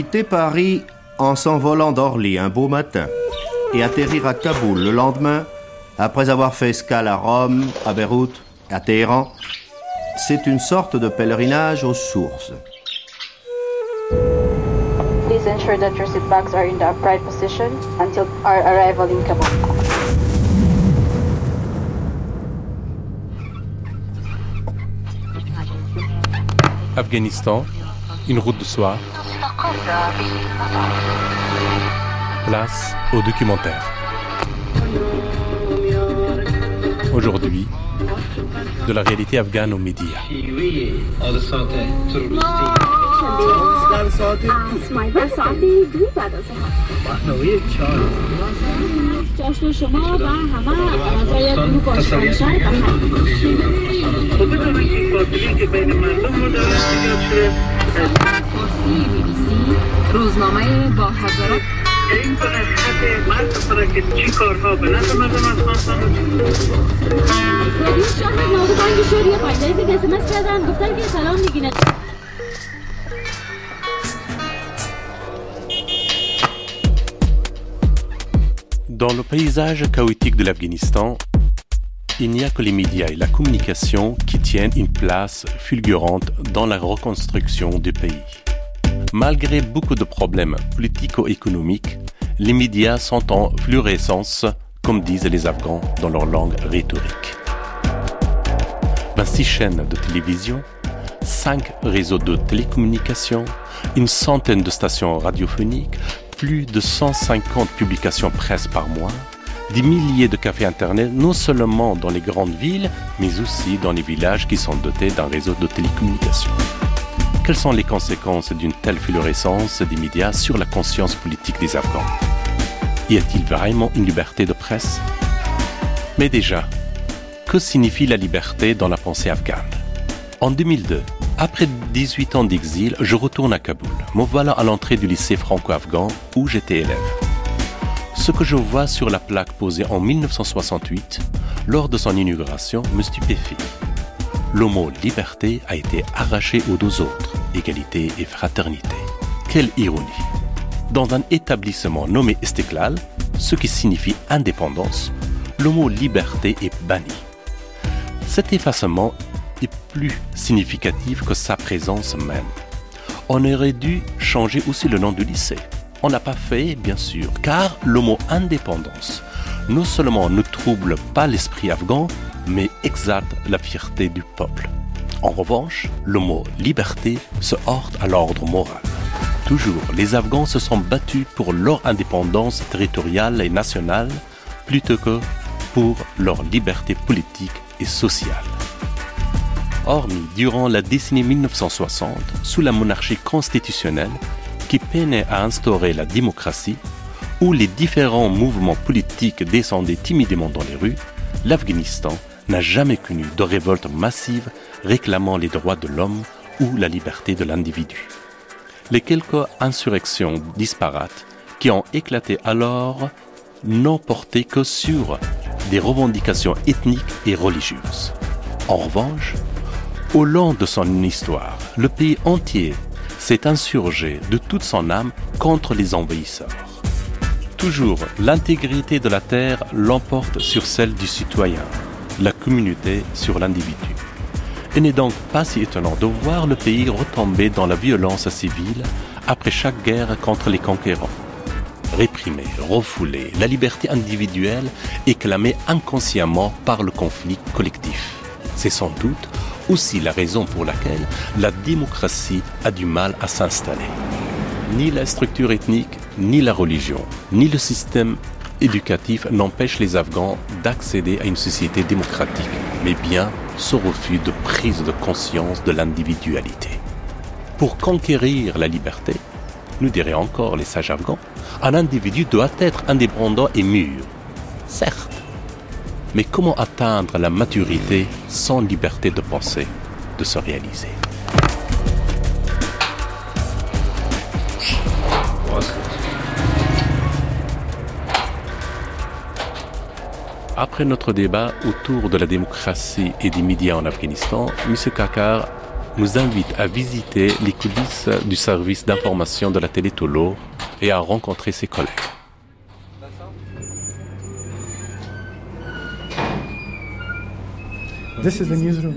quitter Paris en s'envolant d'Orly un beau matin et atterrir à Kaboul le lendemain après avoir fait escale à Rome, à Beyrouth, à Téhéran, c'est une sorte de pèlerinage aux sources. Please ensure that your seat backs are in the upright position until our arrival in Kabul. Afghanistan, une route de soie. Place au documentaire. Aujourd'hui, de la réalité afghane aux médias. جشن شما و همه اعضای گروه باشندشهر فارسی بی بی سی روزنامه با هزارات این به نصیحت مرد کنه که چی کارها به نظر مردم افغانستان رادیو شهر نابو بانگ شور یه پایداری که اسمس کردن گفتن که سلام میگینه Dans le paysage chaotique de l'Afghanistan, il n'y a que les médias et la communication qui tiennent une place fulgurante dans la reconstruction du pays. Malgré beaucoup de problèmes politico-économiques, les médias sont en fluorescence, comme disent les Afghans dans leur langue rhétorique. 26 chaînes de télévision, 5 réseaux de télécommunications, une centaine de stations radiophoniques, plus de 150 publications presse par mois, des milliers de cafés Internet, non seulement dans les grandes villes, mais aussi dans les villages qui sont dotés d'un réseau de télécommunications. Quelles sont les conséquences d'une telle fluorescence des médias sur la conscience politique des Afghans? Y a-t-il vraiment une liberté de presse? Mais déjà, que signifie la liberté dans la pensée afghane? En 2002, après 18 ans d'exil, je retourne à Kaboul. Me voilà à l'entrée du lycée franco-afghan où j'étais élève. Ce que je vois sur la plaque posée en 1968, lors de son inauguration, me stupéfie. Le mot liberté a été arraché aux deux autres, égalité et fraternité. Quelle ironie. Dans un établissement nommé Esteklal, ce qui signifie indépendance, le mot liberté est banni. Cet effacement est plus significatif que sa présence même. On aurait dû changer aussi le nom du lycée. On n'a pas fait, bien sûr, car le mot indépendance non seulement ne trouble pas l'esprit afghan, mais exalte la fierté du peuple. En revanche, le mot liberté se heurte à l'ordre moral. Toujours, les Afghans se sont battus pour leur indépendance territoriale et nationale plutôt que pour leur liberté politique et sociale. Hormis durant la décennie 1960, sous la monarchie constitutionnelle qui peinait à instaurer la démocratie, où les différents mouvements politiques descendaient timidement dans les rues, l'Afghanistan n'a jamais connu de révolte massive réclamant les droits de l'homme ou la liberté de l'individu. Les quelques insurrections disparates qui ont éclaté alors n'ont porté que sur des revendications ethniques et religieuses. En revanche, au long de son histoire, le pays entier s'est insurgé de toute son âme contre les envahisseurs. Toujours, l'intégrité de la terre l'emporte sur celle du citoyen, la communauté sur l'individu. Il n'est donc pas si étonnant de voir le pays retomber dans la violence civile après chaque guerre contre les conquérants. Réprimé, refoulé, la liberté individuelle est clamée inconsciemment par le conflit collectif. C'est sans doute aussi la raison pour laquelle la démocratie a du mal à s'installer. Ni la structure ethnique, ni la religion, ni le système éducatif n'empêchent les Afghans d'accéder à une société démocratique, mais bien ce refus de prise de conscience de l'individualité. Pour conquérir la liberté, nous diraient encore les sages afghans, un individu doit être indépendant et mûr. Certes, mais comment atteindre la maturité sans liberté de penser, de se réaliser? Après notre débat autour de la démocratie et des médias en Afghanistan, M. Kakar nous invite à visiter les coulisses du service d'information de la télé Tolo et à rencontrer ses collègues. This is the newsroom.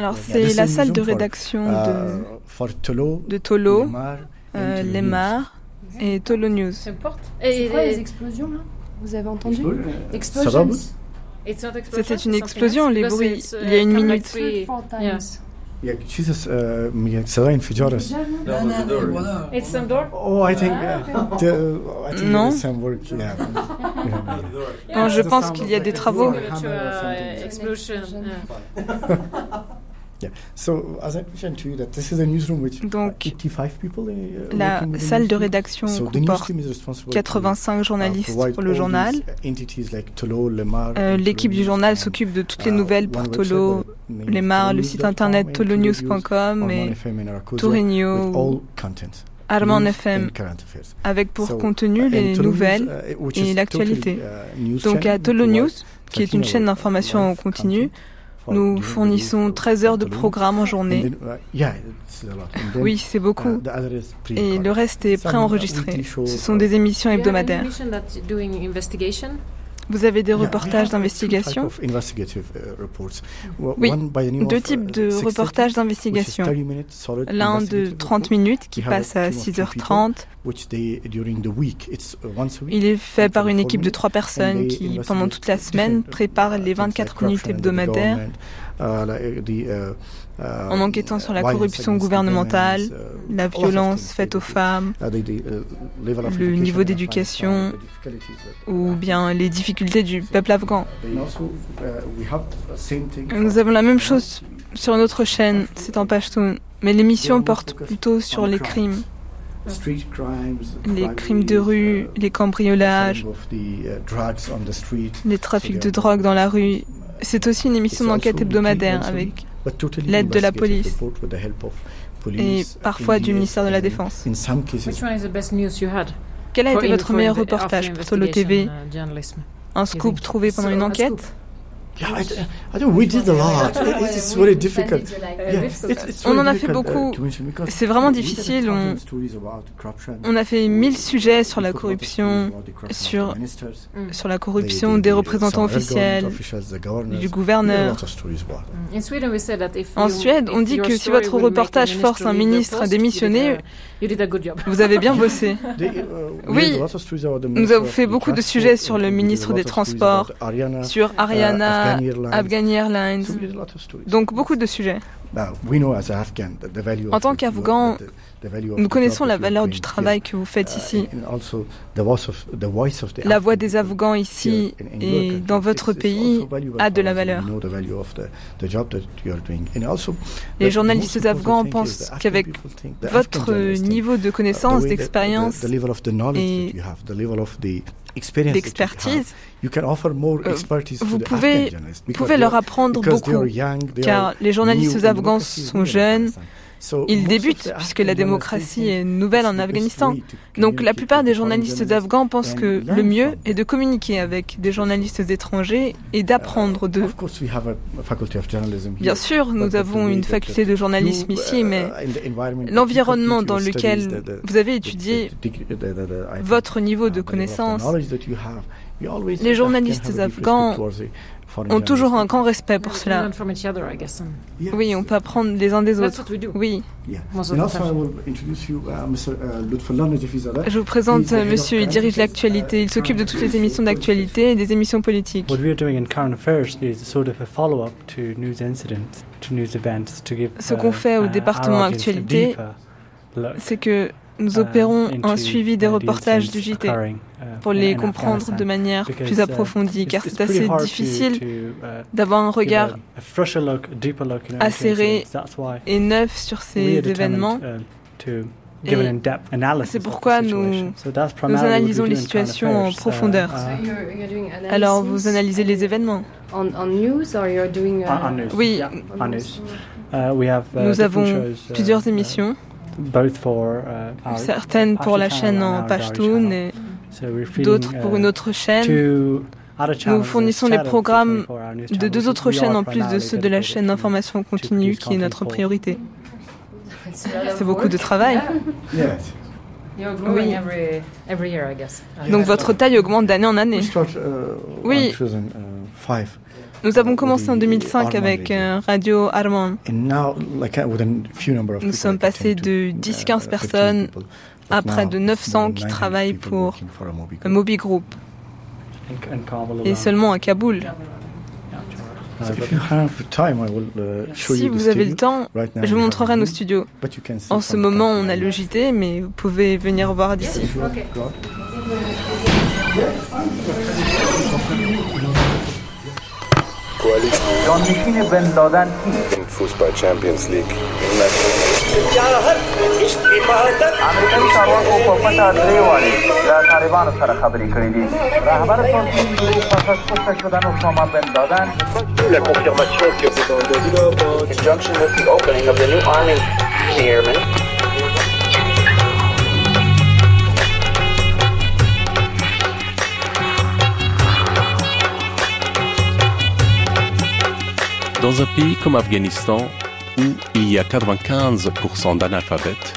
Alors c'est la the salle de rédaction uh, de, for Tolo, de Tolo, Lemar, euh, Lemar et Tolo News. C'est quoi les explosions là? Vous avez entendu News. Explosions. It's not explosion, C'était it's une something explosion, else, les because bruits. it's, uh, Il y a une come like minute. three- Four Yeah. times. Yeah, Jesus, uh, من صداين انفجار It's some door. Oh, I think uh, the, I think Non. there is some work. Yeah. yeah. Non, je pense qu'il y a des travaux. To, uh, explosion. yeah. yeah. So, as I mentioned to you, that this is a newsroom which Donc, 85 people. Uh, La salle de rédaction So comporte newsroom is responsible to, 85 uh, journalistes pour le journal. like Euh, L'équipe du journal s'occupe de toutes les uh, nouvelles pour Tolo, Lemar, le site internet tolonews.com et FM and Arakuza, with Tourinho, all contents, Arman news FM, avec pour So, contenu les Tolo nouvelles et l'actualité. Donc à Tolo News, qui est une 13 chaîne d'information en nous fournissons week 13 heures de programme en journée. uh, Oui, c'est beaucoup. uh, Et le reste est préenregistré. Ce sont des émissions hebdomadaires. Vous avez des reportages two d'investigation uh, Oui, Deux of, uh, types de 630, reportages d'investigation. 30 minutes solid L'un de investigative 30 report, minutes qui passe à team of two 6h30. which they during the week it's uh, once a week. Il est fait par une 24 équipe de trois personnes qui, pendant toute la semaine, uh, les things like 24 minutes hebdomadaires government, uh, like the, uh, uh, en enquêtant sur la corruption gouvernementale, women, uh, la violence faite aux femmes, Uh, uh, of le niveau d'éducation, ou bien les difficultés du peuple afghan. Uh, Nous avons la même chose sur une autre chaîne, c'est en Pashtun, mais l'émission porte plutôt sur les crimes, les crimes de rue, uh, les cambriolages, uh, les trafics de drogue dans la rue. C'est aussi une émission d'enquête hebdomadaire avec l'aide de la police et parfois du ministère de la Défense. Quel a été votre meilleur reportage pour Solo TV uh? Un scoop trouvé pendant une enquête. Yeah, I, I don't. We did a lot. It- It's very difficult. Yeah, difficult. it's- it's On en a fait uh, beaucoup. because C'est vraiment we did a difficile, on- a fait mille sujets sur la corruption, sur- ministers, sur la corruption des the- représentants officiels, du gouverneur. if En Suède, on dit que si votre reportage force un ministre à démissionner, vous avez bien bossé. Uh, Oui, nous avons fait beaucoup de sujets sur le ministre des Transports, sur uh, Ariana, Afghani Airlines. Donc beaucoup de sujets. Afghan value En tant qu'Afghans, Nous connaissons la valeur du travail que vous faites Uh, ici. La voix Afghan des Afghans ici et dans votre pays a de la valeur. Les journalistes afghans pensent Afghan qu'avec votre Afghan niveau de uh, connaissance, d'expérience, et d'expertise, euh, vous pouvez, leur apprendre beaucoup. car les journalistes afghans sont jeunes. Débutent the puisque la démocratie est nouvelle en Afghanistan. Donc la plupart des journalistes afghans pensent que le mieux est de communiquer avec des journalistes étrangers et d'apprendre d'eux. Bien sûr, nous avons une faculté de journalisme ici, uh, mais l'environnement dans lequel vous avez étudié votre niveau uh, de connaissance, les journalistes afghans ont toujours un grand respect pour cela. Oui, on peut apprendre les uns des autres. what we do. Oui, uh, uh, je vous présente monsieur, il dirige l'actualité, uh, il s'occupe de toutes les émissions d'actualité et des émissions politiques. What we are doing in current affairs is sort of a follow-up to news incidents, to news events, to give Ce qu'on fait au uh, département actualité, C'est que nous um, opérons un suivi des reportages du JT uh, pour les comprendre de manière plus uh, approfondie, car c'est assez difficile uh, d'avoir un regard acéré et neuf sur ces événements. c'est pourquoi nous- we analysons les situations en profondeur. Alors vous analysez les événements. on, on news or you're doing on- on news. Oui. Nous avons shows, plusieurs émissions, both for, uh, our certaines pour la chaîne en Pashtun et d'autres pour uh, une autre chaîne. Nous fournissons les programmes de deux autres chaînes en plus de ceux de la chaîne d'information continue qui est notre priorité. C'est beaucoup de travail. Oui. every, every year, I guess. Donc votre taille augmente d'année en année. Uh, Oui. In 2005, Nous avons commencé en 2005 avec euh, Radio Armand. and now, like uh, Nous people, sommes passés de uh, 10-15 15 personnes à But près de it's 900 more than qui 900 travaillent people pour un Group. Mobi Group. in, in Kabul Et seulement à Kaboul. Uh, Si vous avez le temps, je vous montrerai nos studios. En ce moment, on a le JT, mais vous pouvez venir voir d'ici. جانشین بن لادن این فوتبال چمپیونز لیگ. امریکایي چارواکو په پټه درې وارې له طالبانو سره خبرې کړې دي رهبر پارلمان پس از کشته شدن اسامه بن لادن. La confirmation que c'est dans le In conjunction with the opening of the new army. Airmen Dans un pays comme Afghanistan, où il y a 95% d'analphabètes,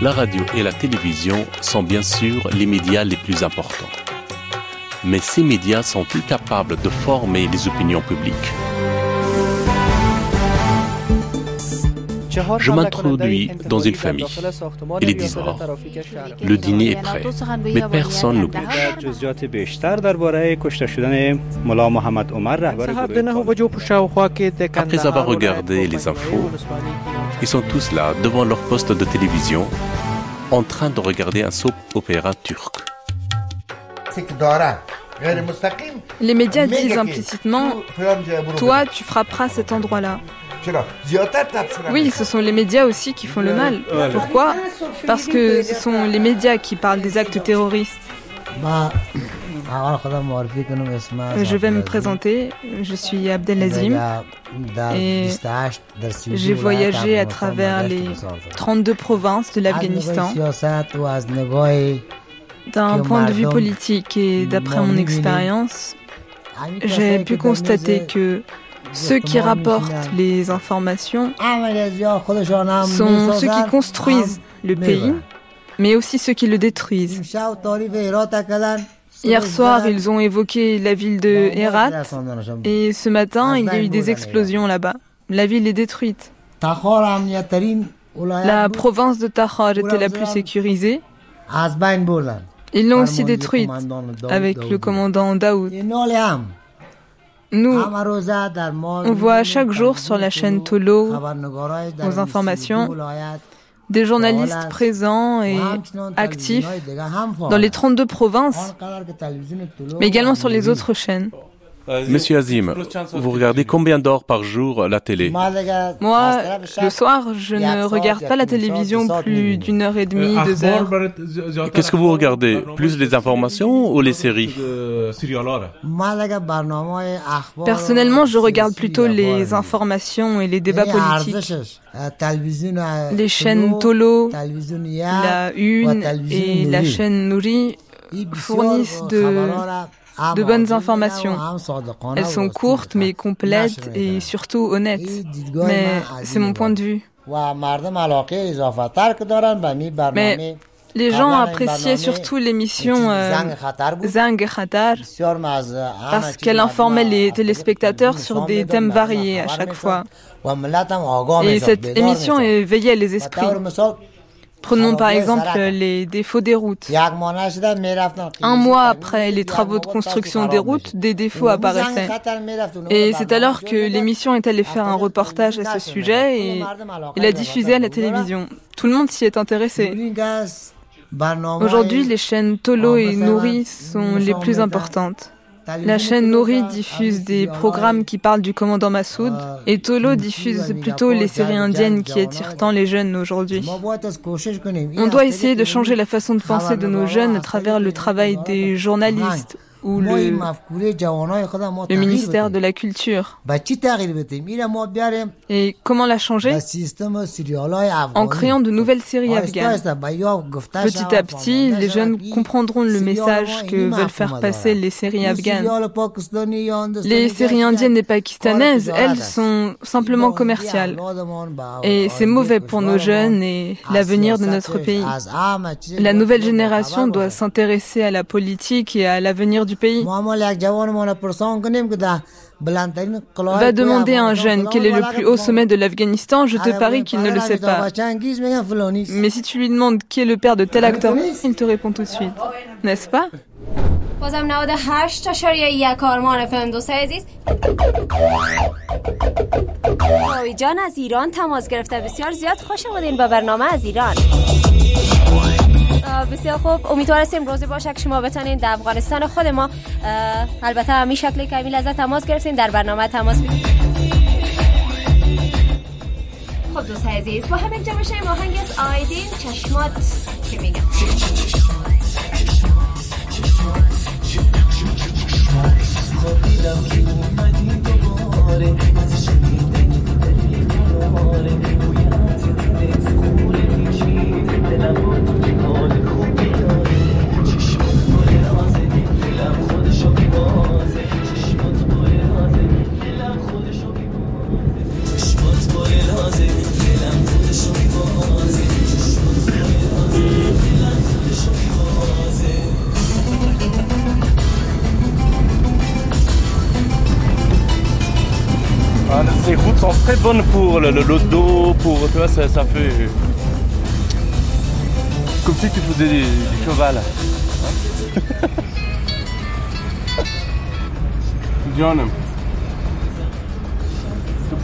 la radio et la télévision sont bien sûr les médias les plus importants. Mais ces médias sont-ils capables de former les opinions publiques Je m'introduis dans une famille. Il est 10. Le dîner est prêt, mais personne ne bouge. Après avoir regardé les infos, ils sont tous là devant leur poste de télévision en train de regarder un soap-opéra turc. Les médias disent implicitement, toi, tu frapperas cet endroit-là. Oui, ce sont les médias aussi qui font le mal. Pourquoi Parce que ce sont les médias qui parlent des actes terroristes. Je vais me présenter. Je suis Abdelazim. Et j'ai voyagé à travers les 32 provinces de l'Afghanistan. D'un point de vue politique et d'après mon expérience, j'ai pu constater que ceux qui rapportent les informations sont ceux qui construisent le pays, mais aussi ceux qui le détruisent. Hier soir, ils ont évoqué la ville de Herat. et ce matin, il y a eu des explosions là-bas. La ville est détruite. La province de Tahar était la plus sécurisée. Ils l'ont aussi détruite avec le commandant Daoud. Nous, on voit chaque jour sur la chaîne Tolo, aux informations, des journalistes présents et actifs dans les 32 provinces, mais également sur les autres chaînes. Monsieur Azim, vous regardez combien d'heures par jour la télé Moi, le soir, je ne regarde pas la télévision plus d'une heure et demie, deux heures. Qu'est-ce que vous regardez Plus les informations ou les séries Personnellement, je regarde plutôt les informations et les débats politiques. Les chaînes Tolo, la Une et la chaîne Nouri fournissent de, de bonnes informations. Elles sont courtes mais complètes et surtout honnêtes. Mais c'est mon point de vue. Mais les gens appréciaient surtout l'émission euh, Zang Khatar parce qu'elle informait les téléspectateurs sur des thèmes variés à chaque fois. Et cette émission éveillait les esprits. Prenons par exemple les défauts des routes. Un mois après les travaux de construction des routes, des défauts apparaissaient. Et c'est alors que l'émission est allée faire un reportage à ce sujet et, et l'a diffusé à la télévision. Tout le monde s'y est intéressé. Aujourd'hui, les chaînes Tolo et Nouri sont les plus importantes. La chaîne Nouri diffuse des programmes qui parlent du commandant Massoud et Tolo diffuse plutôt les séries indiennes qui attirent tant les jeunes aujourd'hui. On doit essayer de changer la façon de penser de nos jeunes à travers le travail des journalistes ou le, le ministère de la Culture. Et comment la changer En créant de nouvelles séries afghanes. Petit à petit, les jeunes comprendront le message que veulent faire passer les séries afghanes. Les séries indiennes et pakistanaises, elles, sont simplement commerciales. Et c'est mauvais pour nos jeunes et l'avenir de notre pays. La nouvelle génération doit s'intéresser à la politique et à l'avenir du pays. Va demander à un jeune quel est le plus haut sommet de l'Afghanistan, je te parie qu'il ne le sait pas. Mais si tu lui demandes qui est le père de tel acteur, il te répond tout de suite. N'est-ce pas? بسیار خوب. امیدوار هستیم روزی باشه که شما بتانین در افغانستان خود ما البته همین شکل که همین لحظه تماس گرفتین در برنامه تماس بگیرید. خب دوست عزیز با همین جمع بشه آهنگ از آیدین چشمات که میگم؟ خب دیدم که اومدی دوباره از دوباره les routes sont très bonnes pour le, le, dos, pour tu vois, ça, ça, fait comme si tu faisais du, cheval. John, tu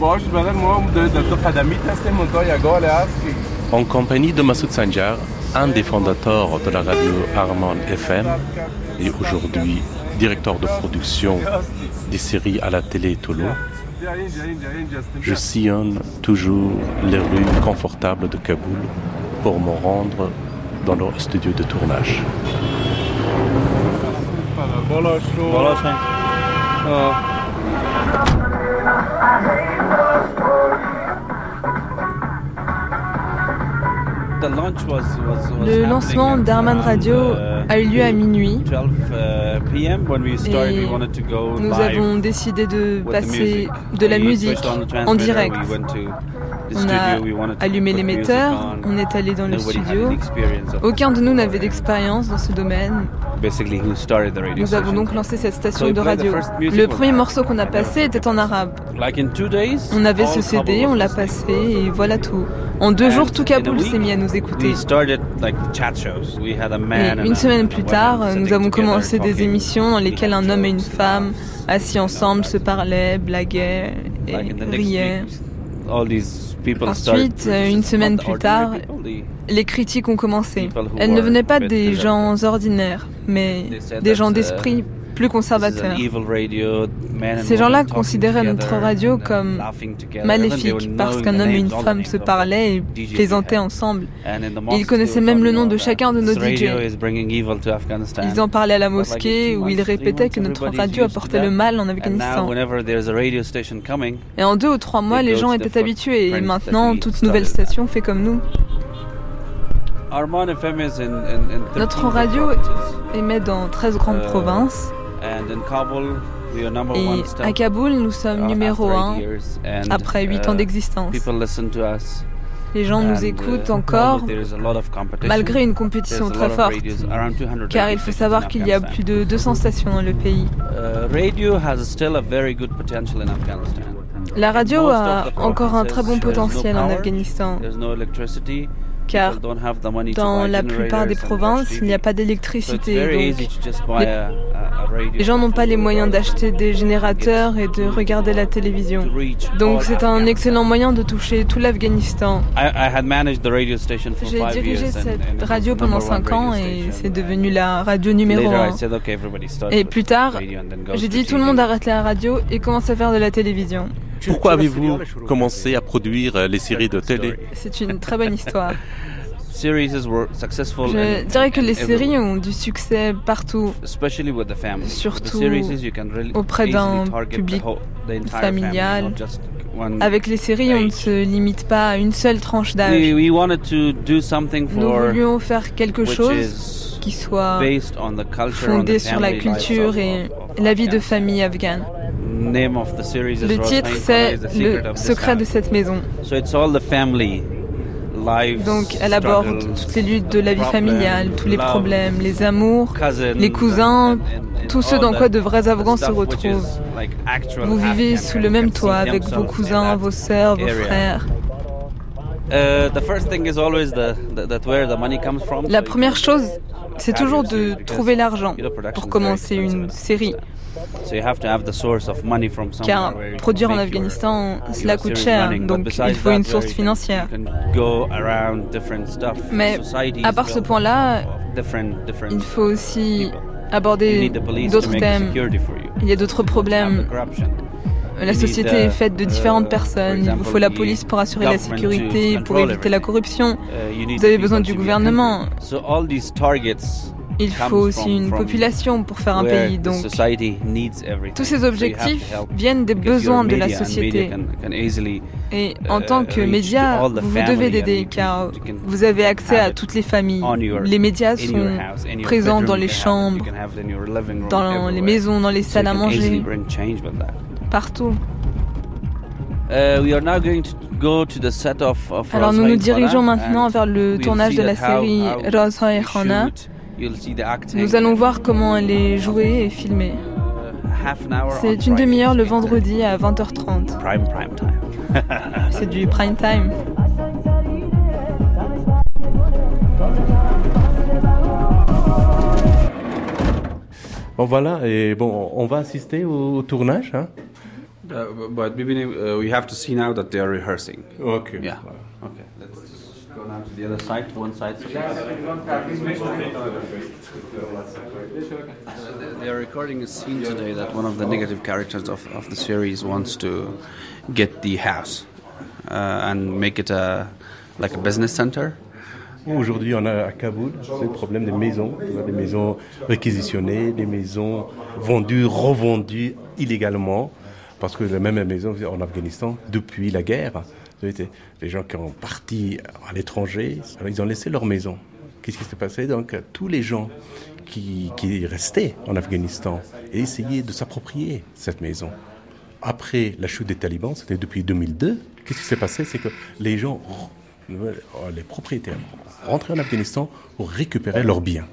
En compagnie de Massoud Sanjar, un des fondateurs de la radio Harmon FM et aujourd'hui directeur de production des séries à la télé Tolo, je sillonne toujours les rues confortables de Kaboul pour me rendre dans leur studio de tournage. Le lancement d'Arman Radio a eu lieu à minuit et nous avons décidé de passer de la musique en direct. On a allumé l'émetteur, on est allé dans le studio. Aucun de nous n'avait d'expérience dans ce domaine. Nous avons donc lancé cette station de radio. Le premier morceau qu'on a passé était en arabe. On avait ce CD, on l'a passé et voilà tout. En deux jours, tout Kaboul s'est mis à nous écouter. Et une semaine plus tard, nous avons commencé des émissions dans lesquelles un homme et une femme, assis ensemble, se parlaient, blaguaient et riaient. Ensuite, une semaine plus tard, les critiques ont commencé. Elles ne venaient pas des gens ordinaires, mais des gens d'esprit plus conservateurs. Ces gens-là considéraient notre radio comme maléfique parce qu'un homme et une femme se parlaient et plaisantaient ensemble. Ils connaissaient même le nom de chacun de nos DJ. Ils en parlaient à la mosquée où ils répétaient que notre radio apportait le mal en Afghanistan. Et en deux ou trois mois, les gens étaient habitués et maintenant, toute nouvelle station fait comme nous. Notre radio émet dans 13 grandes provinces. Et à Kaboul, nous sommes numéro un après 8 ans d'existence. Les gens nous écoutent encore malgré une compétition très forte, car il faut savoir qu'il y a plus de 200 stations dans le pays. La radio a encore un très bon potentiel en Afghanistan, car dans la plupart des provinces, il n'y a pas d'électricité. Les, gens n'ont pas les moyens d'acheter des générateurs et de regarder la télévision. Donc c'est un excellent moyen de toucher tout l'Afghanistan. J'ai dirigé cette radio pendant 5 ans et c'est devenu la radio numéro 1. Et plus tard, j'ai dit tout le monde arrête la radio et commence à faire de la télévision. Pourquoi avez-vous commencé à produire les séries de télé? C'est une très bonne histoire. Je dirais que les séries ont du succès partout, surtout auprès d'un public familial. Avec les séries, on ne se limite pas à une seule tranche d'âge. Nous voulions faire quelque chose qui soit fondé sur la culture et la vie de famille afghane. Le titre, c'est Le secret de cette maison. Donc, elle aborde toutes les luttes de la vie familiale, tous les problèmes, les amours, les cousins, tout ce dans quoi de vrais Afghans se retrouvent. Vous vivez sous le même toit avec vos cousins, vos sœurs, vos frères. La première chose, c'est toujours de trouver l'argent pour commencer une série. Car produire en Afghanistan, cela coûte cher, donc il faut une source financière. Mais à part ce point-là, il faut aussi aborder d'autres thèmes. Il y a d'autres problèmes. La société est faite de différentes personnes. Il vous faut la police pour assurer la sécurité, pour éviter la corruption. Vous avez besoin du gouvernement. Il faut aussi une population pour faire un pays. Donc, tous ces objectifs viennent des besoins de la société. Et en tant que média, vous vous devez d'aider car vous avez accès à toutes les familles. Les médias sont présents dans les chambres, dans les maisons, dans les salles à manger, partout. Alors nous nous dirigeons maintenant vers le tournage de la série Razhai Khana. Nous allons voir comment elle est jouée et filmée. C'est une demi-heure le vendredi à 20h30. C'est du prime time. Bon voilà, et bon, on va assister au tournage. Hein? Uh, but uh, we have to see now that they are rehearsing. Okay. Yeah. Okay. Let's go now to the other side, one side. They are recording a scene today that one of the negative characters of, of the series wants to get the house uh, and make it a like a business center. Aujourd'hui, on a à Kaboul, c'est le problème des maisons, des maisons réquisitionnées, des maisons vendues, revendues illégalement, parce que la même maison en Afghanistan, depuis la guerre, les gens qui ont parti à l'étranger, ils ont laissé leur maison. Qu'est-ce qui s'est passé Donc, tous les gens qui, qui restaient en Afghanistan et essayaient de s'approprier cette maison. Après la chute des talibans, c'était depuis 2002, qu'est-ce qui s'est passé? C'est que les gens, les propriétaires, rentraient en Afghanistan pour récupérer leurs biens.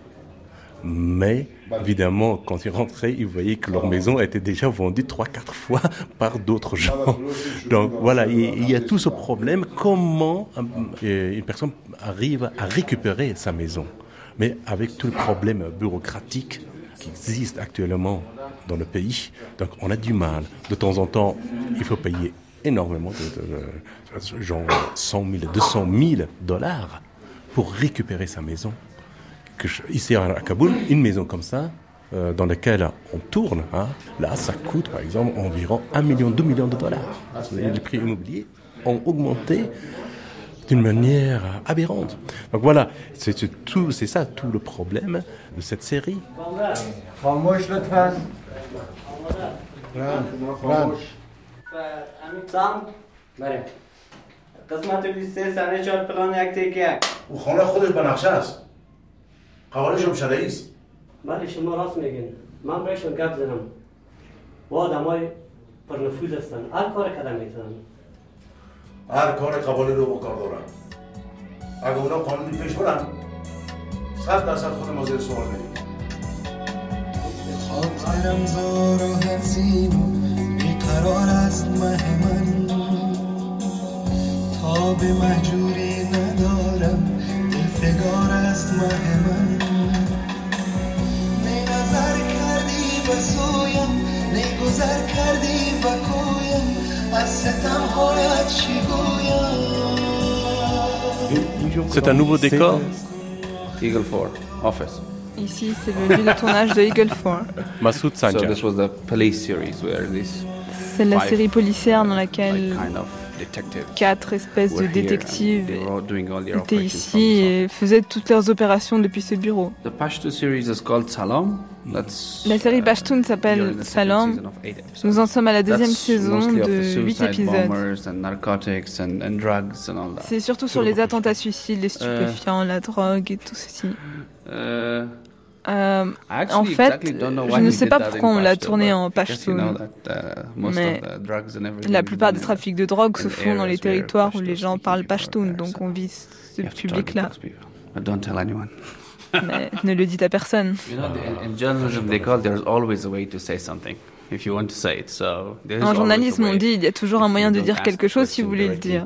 Mais évidemment, quand ils rentraient, ils voyaient que leur maison était déjà vendue trois, quatre fois par d'autres gens. Donc voilà, il y a tout ce problème. Comment une personne arrive à récupérer sa maison? Mais avec tout le problème bureaucratique qui existe actuellement dans le pays, donc on a du mal. De temps en temps, il faut payer énormément, de, de, genre 100 000, 200 000 dollars pour récupérer sa maison que je, ici à Kaboul, une maison comme ça, euh, dans laquelle on tourne, hein, là, ça coûte par exemple environ 1 million, 2 millions de dollars. Les prix immobiliers ont augmenté d'une manière aberrante. Donc voilà, c'est tout, c'est ça tout le problème de cette série. قسمت 23 سنه چهار پلان یک تکیه او خانه خودش به نقشه است هم شرعی است بله شما راست میگین. من برایشون گپ زنم. با آدم های پر نفوذ هستن. هر کار کدام می‌تونن. هر کار قبالی رو بکار دارن. اگه اونا قانونی پیش برن صد درصد خود ما زیر سوال میدیم خاطرم زار و حزین بیقرار است مه من. تاب محجوری ندارم دلفگار است مه من. کردی به سویم نه گذر کردی به کویم از ستم هایت چی C'est un nouveau décor Eagle 4, office. Ici, c'est le lieu de tournage de Eagle 4. Masoud Sanja. So this was the police series where this C'est la série policière dans laquelle kind of quatre espèces de détectives étaient ici et faisaient toutes leurs opérations depuis ce bureau. La série Pashtun s'appelle Salam. Nous en sommes à la deuxième saison de 8 épisodes. C'est surtout sur les attentats suicides, les stupéfiants, la drogue et tout ceci. Euh, en fait, je ne sais pas pourquoi on l'a tourné en Pashtun, mais la plupart des trafics de drogue se font dans les territoires où les gens parlent Pashtun, donc on vise ce public-là. Mais ne le dites à personne. En journalisme, on dit il y a toujours un moyen de dire quelque chose si vous voulez le dire.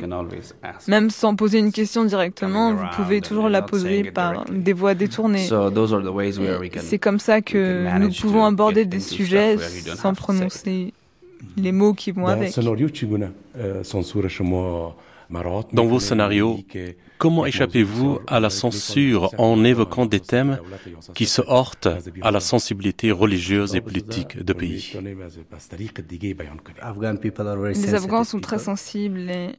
Même sans poser une question directement, vous pouvez toujours la poser par des voies détournées. C'est comme ça que nous pouvons aborder des sujets sans prononcer les mots qui vont avec. Dans vos scénarios, comment échappez-vous à la censure en évoquant des thèmes qui se heurtent à la sensibilité religieuse et politique de pays? Les Afghans sont très sensibles et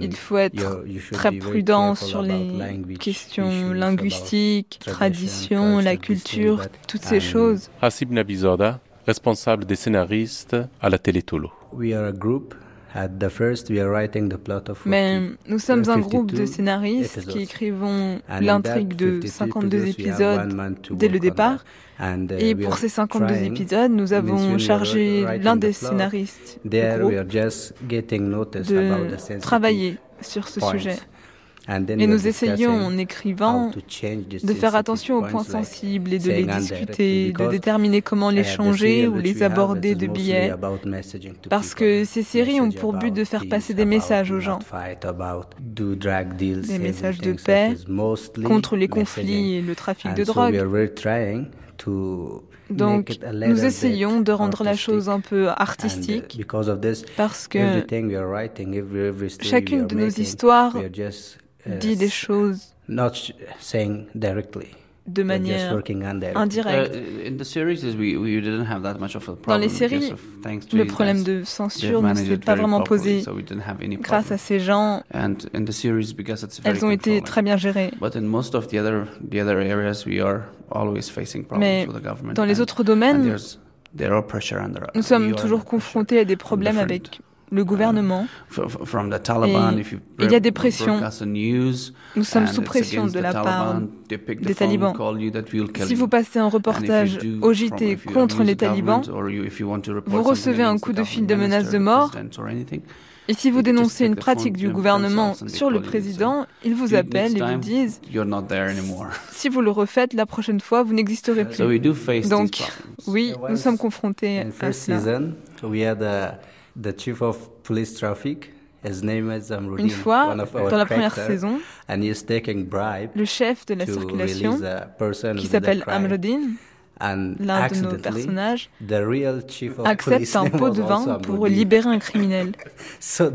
il faut être très prudent sur les questions linguistiques, traditions, la culture, toutes ces choses. Hasib Nabizada, responsable des scénaristes à la télé Tolo. Mais nous sommes un groupe de scénaristes qui écrivons l'intrigue de 52 épisodes dès le départ. Et pour ces 52 épisodes, nous avons chargé l'un des scénaristes du groupe de travailler sur ce sujet. Et nous essayons en écrivant de faire attention aux points sensibles et de les discuter, de déterminer comment les changer ou les aborder de billets. Parce que ces séries ont pour but de faire passer des messages aux gens. Des messages de paix contre les conflits et le trafic de drogue. Donc, nous essayons de rendre la chose un peu artistique parce que chacune de nos histoires dit des choses de manière indirecte. Dans les séries, le problème de censure ne s'est pas vraiment posé grâce à ces gens. Elles ont été très bien gérées. Mais dans les autres domaines, nous sommes toujours confrontés à des problèmes avec le gouvernement. Et il y a des pressions. Nous sommes sous pression de la part des talibans. Si vous passez un reportage au JT contre les talibans, vous recevez un coup de fil de menace de mort. Et si vous dénoncez une pratique du gouvernement sur le président, ils vous appellent et vous disent si vous le refaites la prochaine fois, vous n'existerez plus. Donc, oui, nous sommes confrontés à cela. Une fois, dans la première saison, le chef de la circulation, qui s'appelle Amruddin, l'un de nos personnages, accepte un pot de vin pour libérer un criminel.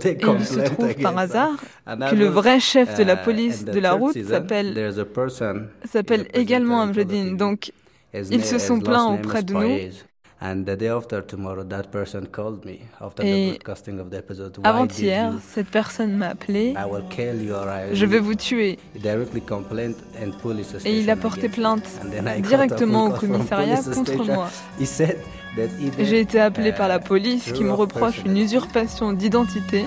Et il se trouve par hasard que le vrai chef de la police de la route s'appelle également Amruddin. Donc, ils se sont plaints auprès de nous et avant-hier, cette personne m'a appelé. Je vais vous tuer. Et il a porté plainte directement au commissariat contre moi. J'ai été appelé par la police qui me reproche une usurpation d'identité.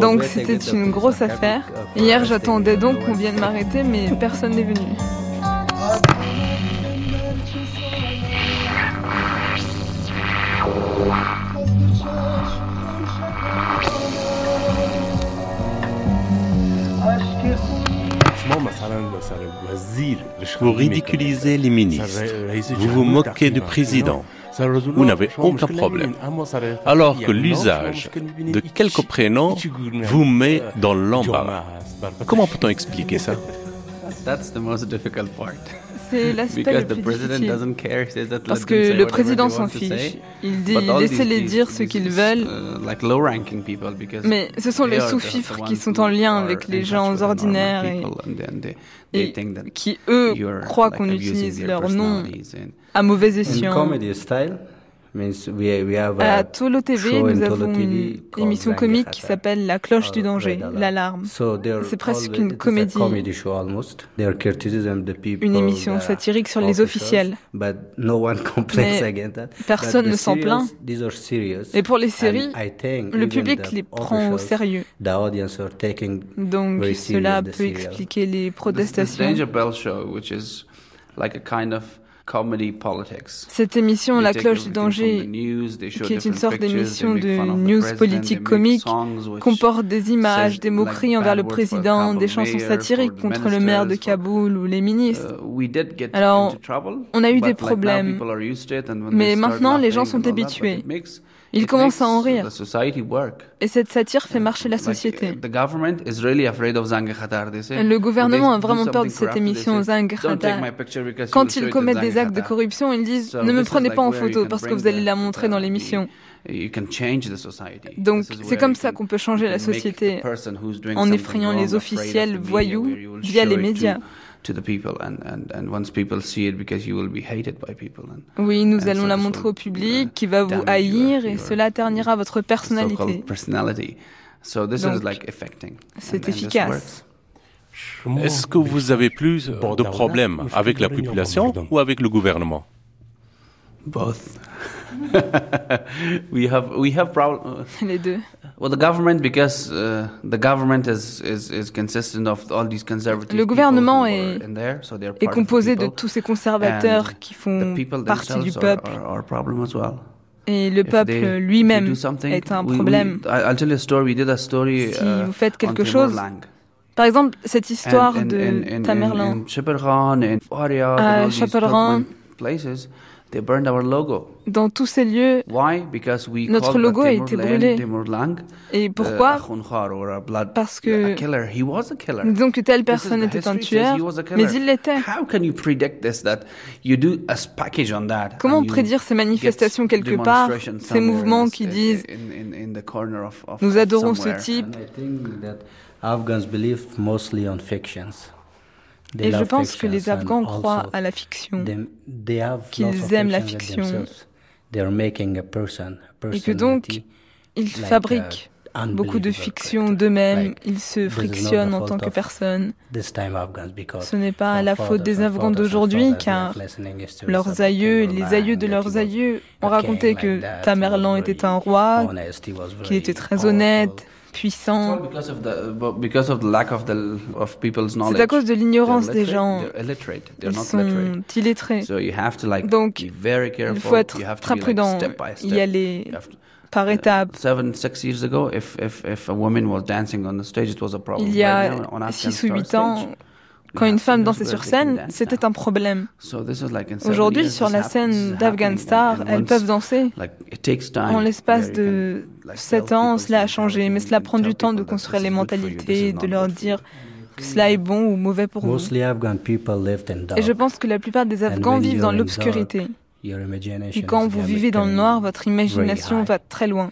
Donc c'était une grosse affaire. Hier j'attendais donc qu'on vienne m'arrêter mais personne n'est venu. Vous ridiculisez les ministres. Vous vous moquez du président. Vous n'avez aucun problème. Alors que l'usage de quelques prénoms vous met dans l'embarras. Comment peut-on expliquer ça c'est l'aspect le plus difficile. Parce que le président s'en fiche. Il dit laissez-les dire ce qu'ils veulent. Mais ce sont les sous-fifres qui sont en lien avec les gens ordinaires et, qui, eux, croient qu'on utilise leur nom à mauvais escient. À Tolo TV, nous avons une émission comique qui s'appelle La cloche du danger, l'alarme. C'est presque une comédie. Une émission satirique sur les officiels. Mais personne ne s'en plaint. Et pour les séries, le public les prend au sérieux. Donc cela peut expliquer les protestations. Cette émission, La cloche du danger, qui est une sorte d'émission de news politique comique, comporte des images, des moqueries envers le président, des chansons satiriques contre le maire de Kaboul ou les ministres. Alors, on a eu des problèmes, mais maintenant les gens sont habitués. Ils commencent à en rire. Et cette satire fait marcher la société. Le gouvernement a vraiment peur de cette émission Zang Khatar. Quand ils commettent des actes de corruption, ils disent ne me prenez pas en photo parce que vous allez la montrer dans l'émission. Donc c'est comme ça qu'on peut changer la société en effrayant les officiels voyous via les médias. Oui, nous allons la montrer au public qui va vous haïr et cela ternira votre personnalité. C'est efficace. Est-ce que vous avez plus de problèmes avec la population ou avec le gouvernement? Both. we have we have problems. Les deux. Well, the government, because the government is, is, is consistent of all these conservative Le gouvernement est, in there, so they're est part composé de people, tous ces conservateurs qui font partie du peuple. are- are a problem as well. Et le peuple lui-même est un problème. I- I'll tell you a story. We did a story. Si vous faites quelque chose, par exemple cette histoire de Tamerlan. À and they burned our logo. Dans tous ces lieux, Why? Because we Notre logo a the été brûlé. Et uh, pourquoi? Parce que a killer. He was a killer. disons que telle personne était un tueur, he was a killer. mais il l'était. How can you predict this? That you do a package on that. Comment prédire ces manifestations quelque part, ces mouvements qui disent in- in- in the corner of- of- nous adorons ce type Et je pense que les Afghans croient à la fiction, qu'ils aiment la fiction et que donc ils like, fabriquent uh, beaucoup de fictions d'eux-mêmes, ils se frictionnent en tant que of personne. this time Afghans because Ce n'est pas la faute des Afghans d'aujourd'hui, car leurs aïeux et les aïeux de leurs aïeux ont raconté que Tamerlan était un roi, qu'il était très honnête, puissant. C'est à cause de l'ignorance des gens. Ils sont illettrés. Donc, il faut être très prudent, y aller par étapes. Seven, six years ago, if if if a woman was dancing on the stage, it was a problem. Il y a Right now, on Afghan 6 ou Star 8 ans, quand une femme dansait sur they can scène, dance c'était un problème. So this is like in seven Aujourd'hui, sur la scène this is d'Afghan happening, Star, and elles peuvent danser. En l'espace de can, like, 7 tell ans, cela a changé, mais cela prend du temps de construire les mentalités, de leur dire que cela est bon ou mauvais pour vous. Et je pense que la plupart des And Afghans when vivent dans l'obscurité. dark, your imagination Et quand vous vivez dans le noir, votre imagination va très loin.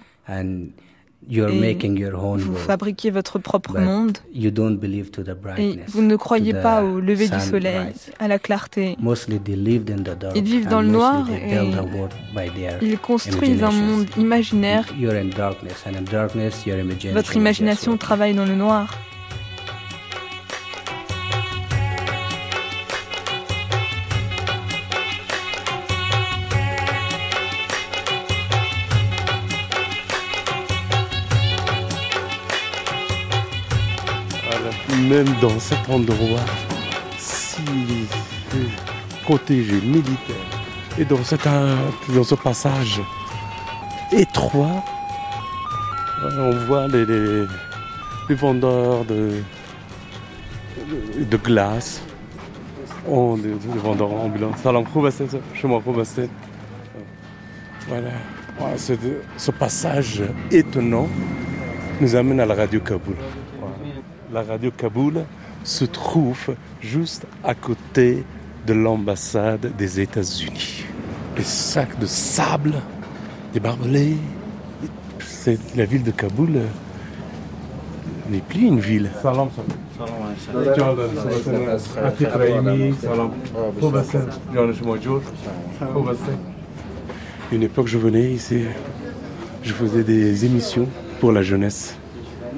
And you're Et making your own vous world. fabriquez votre propre monde. You don't believe to the Et vous ne croyez pas au lever du soleil, à la clarté. Mostly they lived in the dark. Ils vivent dans le noir et build a world by their ils construisent un monde imaginaire. You're in darkness, and in darkness, your imagination Votre imagination travaille dans le noir. Même dans cet endroit si protégé, militaire, et dans, cet, euh, dans ce passage étroit, euh, on voit les, les- vendeurs de, de, glace, on, les, les vendeurs ambulants. Salam Khoubasset, m'en Khoubasset. Voilà. De- ce passage étonnant nous amène à la radio Kaboul. La radio Kaboul se trouve juste à côté de l'ambassade des États-Unis. Les sacs de sable, des barbelés. C'est la ville de Kaboul euh, n'est plus une ville. Salam, Une époque, je venais ici, je faisais des émissions pour la jeunesse.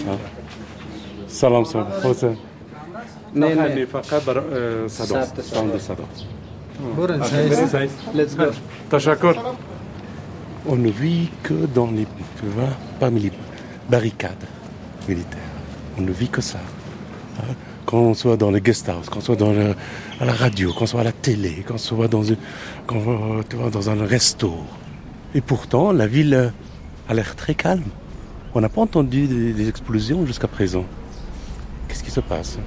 Hein. Salam salam. Let's go. On ne vit que dans les, parmi les barricades militaires. On ne vit que ça. Hein. Quand on soit dans le guest house, quand on soit dans le, à la radio, quand on soit à la télé, quand on soit dans, une, quand, tu vois, dans un resto. Et pourtant, la ville a l'air très calme. On n'a pas entendu des, des explosions jusqu'à présent. Qu'est-ce qui se passe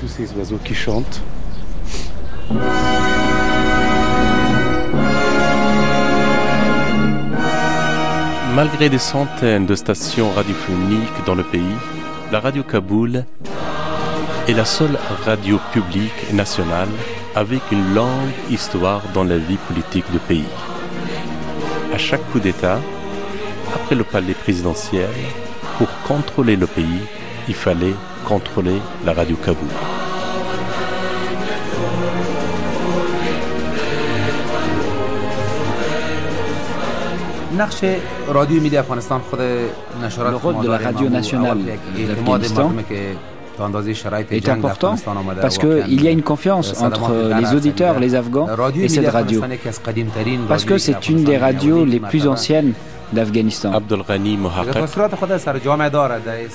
Tous ces oiseaux qui chantent. Malgré des centaines de stations radiophoniques dans le pays, la radio Kaboul est la seule radio publique nationale avec une longue histoire dans la vie politique du pays. À chaque coup d'État, après le palais présidentiel, pour contrôler le pays, il fallait contrôler la radio Kaboul. Le rôle de la radio nationale d'Afghanistan est important parce qu'il y a une confiance entre les auditeurs, les Afghans et cette radio. Parce que c'est une des radios les plus anciennes d'Afghanistan.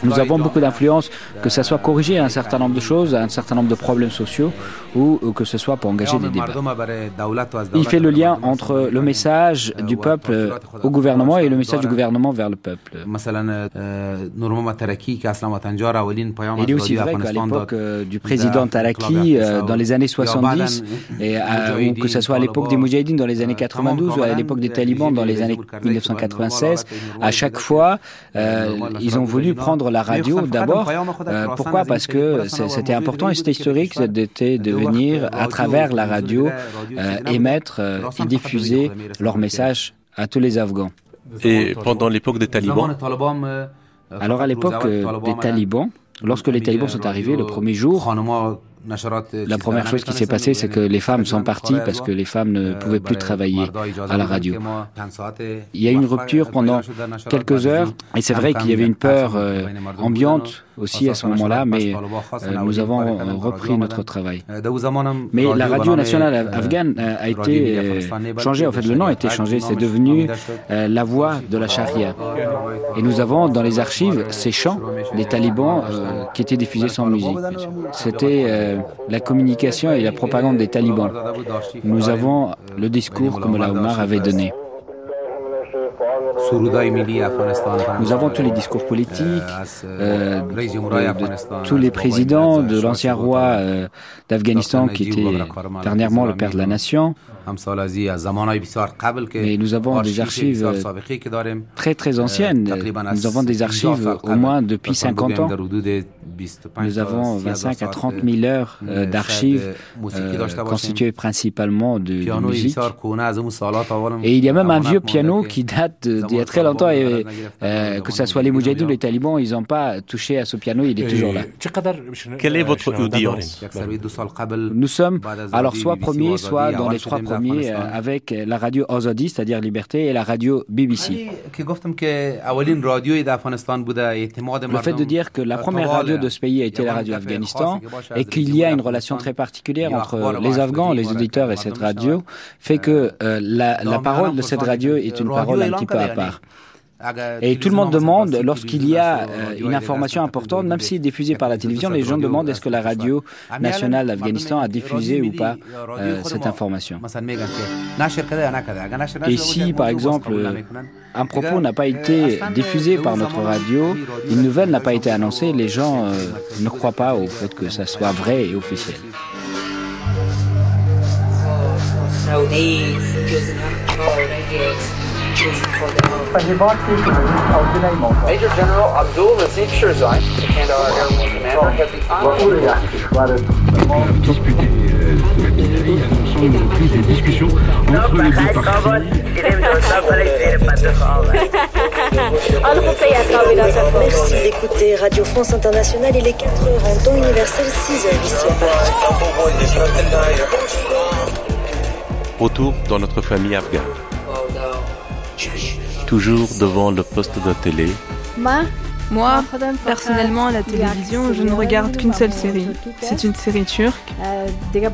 Nous avons beaucoup d'influence, que ce soit corriger un certain nombre de choses, un certain nombre de problèmes sociaux, ou que ce soit pour engager des débats. Il fait le lien entre le message du peuple au gouvernement et le message du gouvernement vers le peuple. Il est aussi vrai qu'à l'époque du président Taraki, dans les années 70, et ou que ce soit à l'époque des Moudjahidines dans les années 92, ou à l'époque des talibans dans les années 1980, à chaque fois, euh, ils ont voulu prendre la radio d'abord. Euh, pourquoi? Parce que c'était important et c'était historique de, de venir à travers la radio euh, émettre et diffuser leur message à tous les Afghans. Et pendant l'époque des talibans Alors à l'époque des talibans, lorsque les talibans sont arrivés le premier jour, la première chose qui s'est passée, c'est que les femmes sont parties parce que les femmes ne pouvaient plus travailler à la radio. Il y a eu une rupture pendant quelques heures. et c'est vrai qu'il y avait une peur euh, ambiante aussi à ce moment-là, mais euh, nous avons repris notre travail. Mais la radio nationale afghane a été euh, changée, en fait le nom a été changé, c'est devenu la voix de la charia. Et nous avons dans les archives ces chants des talibans qui étaient diffusés sans musique. C'était la communication et la propagande des talibans. Nous avons le discours que Mullah Omar avait donné. Nous avons tous les discours politiques euh, de, tous les présidents, de l'ancien roi euh, d'Afghanistan qui était dernièrement le père de la nation. Mais nous avons des archives très très anciennes. Nous avons des archives au moins depuis 50 ans. Nous avons 25 à 30 000 heures d'archives constituées principalement de, de, musique. Et il y a même un vieux piano qui date d'il y a très longtemps et que ce soit les Moudjahidines ou les talibans, ils n'ont pas touché à ce piano, il est toujours là. Quelle est votre audience Nous sommes alors soit premiers, soit dans les trois premiers avec la radio Azadi, c'est-à-dire Liberté, et la radio BBC. Le fait de dire que la première radio de ce pays a été la radio Afghanistan et qu'il y a une relation très particulière entre les Afghans, les auditeurs et cette radio fait que la, la parole de cette radio est une parole un petit peu à part. Et tout le monde demande, lorsqu'il y a une information importante, même si diffusée par la télévision, les gens demandent est-ce que la radio nationale d'Afghanistan a diffusé ou pas euh, cette information. Et si, par exemple, un propos n'a pas été diffusé par notre radio, une nouvelle n'a pas été annoncée, les gens euh, ne croient pas au fait que ça soit vrai et officiel. Major General Abdul Nazik Shirzai, the Kandahar Airborne Commander, has the honor discuter il y a ensemble repris des discussions entre les deux parties. Merci d'écouter Radio France Internationale. Il est 4 heures en temps universel, 6 heures ici à Paris. Retour dans notre famille afghane. Toujours devant le poste de télé. Moi, personnellement, à la télévision, je ne regarde qu'une seule série. C'est une série turque.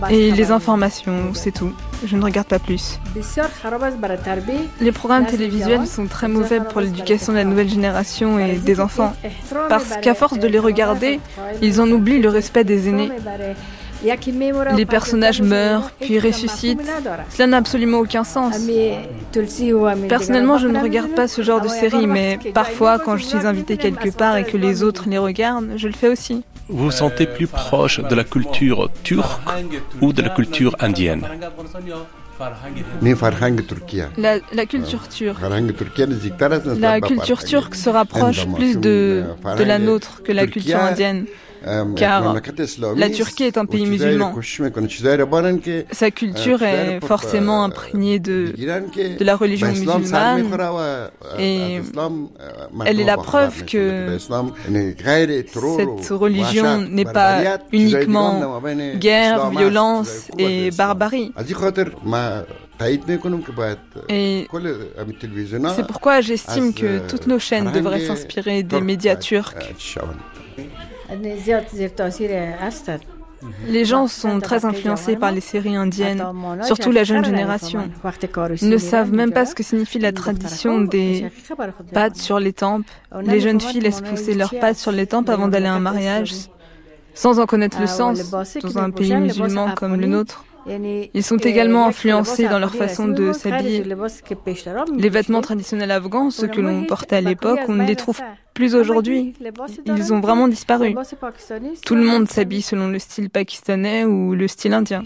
Et les informations, c'est tout. Je ne regarde pas plus. Les programmes télévisuels sont très mauvais pour l'éducation de la nouvelle génération et des enfants. Parce qu'à force de les regarder, ils en oublient le respect des aînés. Les personnages meurent, puis ressuscitent. Cela n'a absolument aucun sens. Personnellement, je ne regarde pas ce genre de série, mais parfois, quand je suis invitée quelque part et que les autres les regardent, je le fais aussi. Vous vous sentez plus proche de la culture turque ou de la culture indienne? La, la, culture turque. La culture turque se rapproche plus de, de la nôtre que la culture indienne. Car la Turquie est un pays musulman. Sa culture est forcément imprégnée de, de la religion musulmane et elle est la preuve que cette religion n'est pas uniquement guerre, violence et barbarie. Et c'est pourquoi j'estime que toutes nos chaînes devraient s'inspirer des médias turcs. Les gens sont très influencés par les séries indiennes, surtout la jeune génération. Ils ne savent même pas ce que signifie la tradition des pattes sur les tempes. Les jeunes filles laissent pousser leurs pattes sur les tempes avant d'aller à un mariage, sans en connaître le sens, dans un pays musulman comme le nôtre. Ils sont également influencés dans leur façon de s'habiller. Les vêtements traditionnels afghans, ceux que l'on portait à l'époque, on ne les trouve plus aujourd'hui. Ils ont vraiment disparu. Tout le monde s'habille selon le style pakistanais ou le style indien.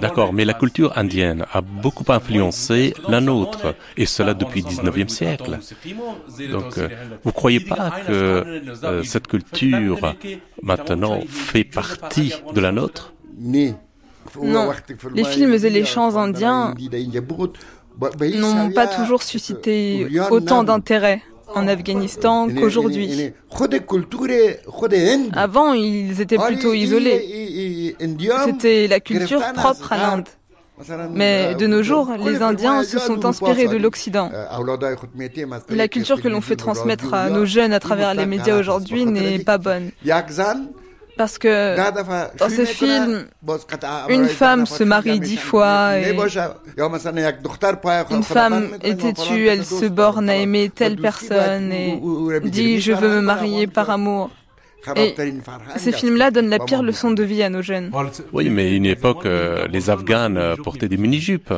D'accord, mais la culture indienne a beaucoup influencé la nôtre, et cela depuis le 19e siècle. Donc, euh, vous ne croyez pas que euh, cette culture, maintenant, fait partie de la nôtre? Non, les films et les chants indiens n'ont pas toujours suscité autant d'intérêt en Afghanistan qu'aujourd'hui. Avant, ils étaient plutôt isolés. C'était la culture propre à l'Inde. Mais de nos jours, les Indiens se sont inspirés de l'Occident. La culture que l'on fait transmettre à nos jeunes à travers les médias aujourd'hui n'est pas bonne. Parce que dans ce film, une femme se marie dix fois et une femme est têtue, elle se borne à aimer telle personne et dit je veux me marier par amour. Et ces films-là donnent la pire leçon de vie à nos jeunes. Oui, mais à une époque, euh, les Afghanes euh, portaient des mini-jupes.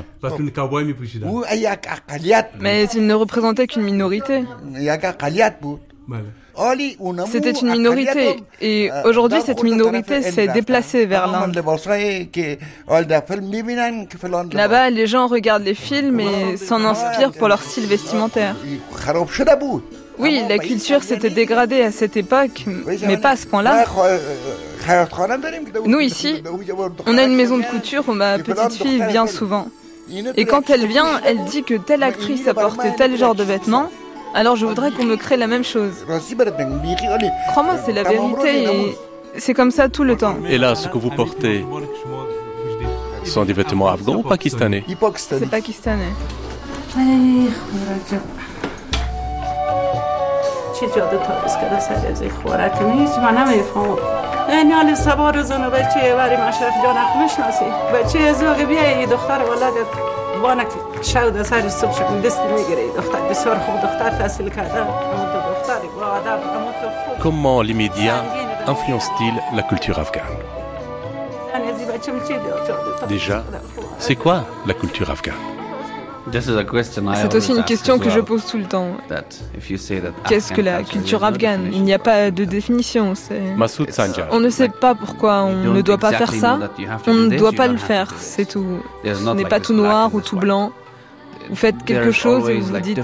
Mais ils ne représentaient qu'une minorité. C'était une minorité. et aujourd'hui cette minorité s'est déplacée vers l'Inde. Là-bas, les gens regardent les films et s'en inspirent pour leur style vestimentaire. Oui, la culture s'était dégradée à cette époque, mais pas à ce point-là. Nous ici, on a une maison de couture où ma petite fille vient souvent. Et quand elle vient, elle dit que telle actrice a porté tel genre de vêtements alors je voudrais qu'on me crée la même chose. Crois-moi, c'est la vérité et c'est comme ça tout le temps. Et là, ce que vous portez sont des vêtements afghans ou pakistanais? C'est pakistanais. Comment les médias influencent-ils la culture afghane Déjà, c'est quoi la culture afghane c'est aussi une question que je pose tout le temps. Qu'est-ce que la culture afghane? Il n'y a pas de définition. On ne sait pas pourquoi on ne doit pas faire ça. On ne doit pas le faire, c'est tout. Ce n'est pas tout noir ou tout blanc. Vous faites quelque chose et vous vous dites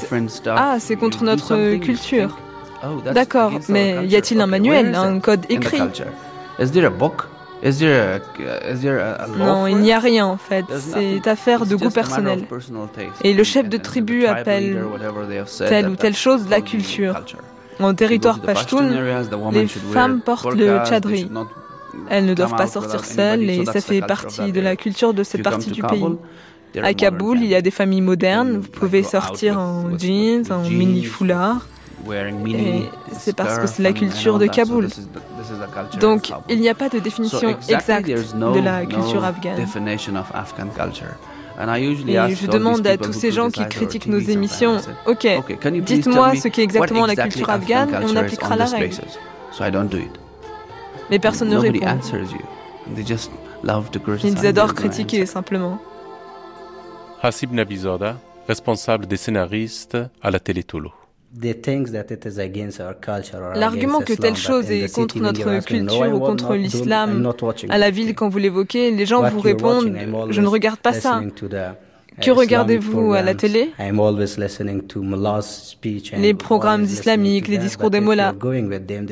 Ah, c'est contre notre culture. D'accord, mais y a-t-il un manuel, un code écrit? non, il n'y a rien en fait. C'est affaire de goût personnel. Et le chef de tribu appelle telle ou telle chose la culture. En territoire pashtun, les femmes portent le chadri. elles ne doivent pas sortir seules et ça fait partie de la culture de cette partie du pays. À Kaboul, il y a des familles modernes. Vous pouvez sortir en jeans, en mini foulard. Et c'est parce que c'est la culture de Kaboul. Donc, il n'y a pas de définition exacte de la culture afghane. Et je demande à tous ces gens qui critiquent nos émissions, ok, dites-moi ce qu'est exactement la culture afghane et on appliquera la règle. Mais personne ne répond. Ils adorent critiquer simplement. Hasib Nabizada, responsable des scénaristes à la télé Tolo. L'argument que telle chose est contre notre culture ou contre l'islam, à la ville, quand vous l'évoquez, les gens vous répondent Je ne regarde pas ça. Que regardez-vous à la télé Les programmes islamiques, les discours des mollahs.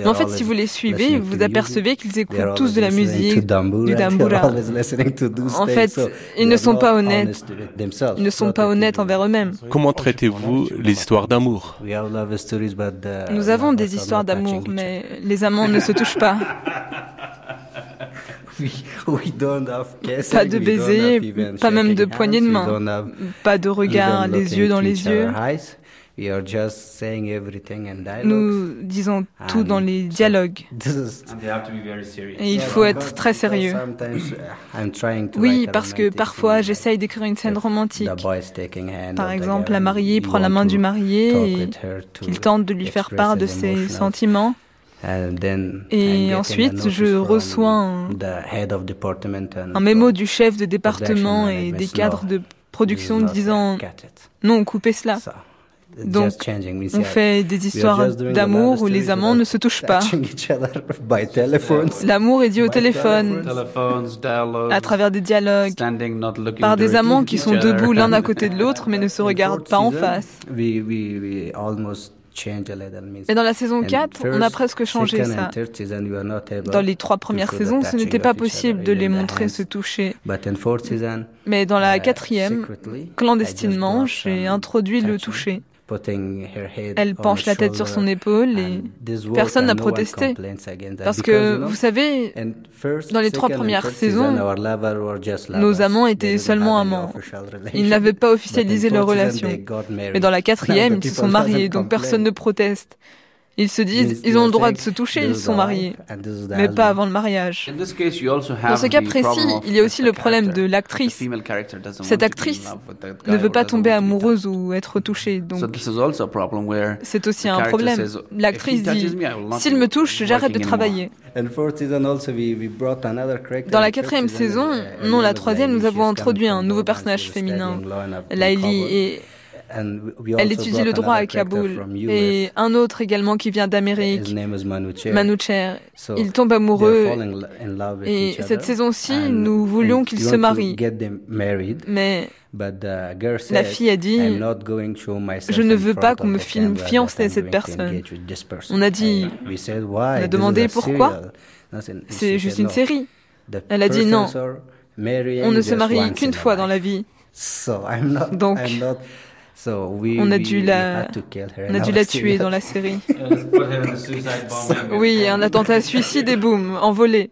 En fait, si vous les suivez, vous apercevez qu'ils écoutent tous de la musique, du dambura. En fait, ils ne sont pas honnêtes. Ils ne sont pas honnêtes envers eux-mêmes. Comment traitez-vous les histoires d'amour? Nous avons des histoires d'amour, mais les amants ne se touchent pas. Pas de baiser, pas même de poignée de main, pas de regard les yeux dans les yeux. Nous disons tout dans les dialogues. Et il faut être très sérieux. Oui, parce que parfois j'essaye d'écrire une scène romantique. Par exemple, la mariée prend la main du marié et qu'il tente de lui faire part de ses sentiments. Et ensuite, je reçois un, un mémo du chef de département et des cadres de production disant non, coupez cela. Donc, on fait des histoires d'amour où les amants ne se touchent pas. L'amour est dit au téléphone, à travers des dialogues, par des amants qui sont debout l'un à côté de l'autre mais ne se regardent pas en face. Et dans la saison 4, on a presque changé ça. Dans les trois premières saisons, ce n'était pas possible de les montrer se toucher. Mais dans la quatrième, clandestinement, j'ai introduit le toucher. Elle penche la tête sur son épaule et personne n'a protesté. Parce que, vous savez, dans les trois premières saisons, nos amants étaient seulement amants. Ils n'avaient pas officialisé leur relation. Mais dans la quatrième, ils se sont mariés, donc personne ne proteste. Ils se disent, ils ont le droit de se toucher, ils sont mariés, mais pas avant le mariage. Dans ce cas précis, il y a aussi le problème de l'actrice. Cette actrice ne veut pas tomber amoureuse ou être touchée, donc c'est aussi un problème. L'actrice dit, s'il me touche, j'arrête de travailler. Dans la quatrième saison, non la troisième, nous avons introduit un nouveau personnage féminin, Laili, et elle étudie le droit à Kaboul. Et un autre également qui vient d'Amérique, Manoucher. Ils tombent amoureux. Et cette saison-ci, nous voulions qu'ils se marient. Mais la fille a dit Je ne veux pas qu'on me filme fiancé à cette personne. On a dit On a demandé pourquoi? C'est juste une série. Elle a dit non. On ne se marie qu'une fois dans la vie. Donc, on a dû la, on a dû la tuer dans la série. oui, un attentat suicide et boum, envolé.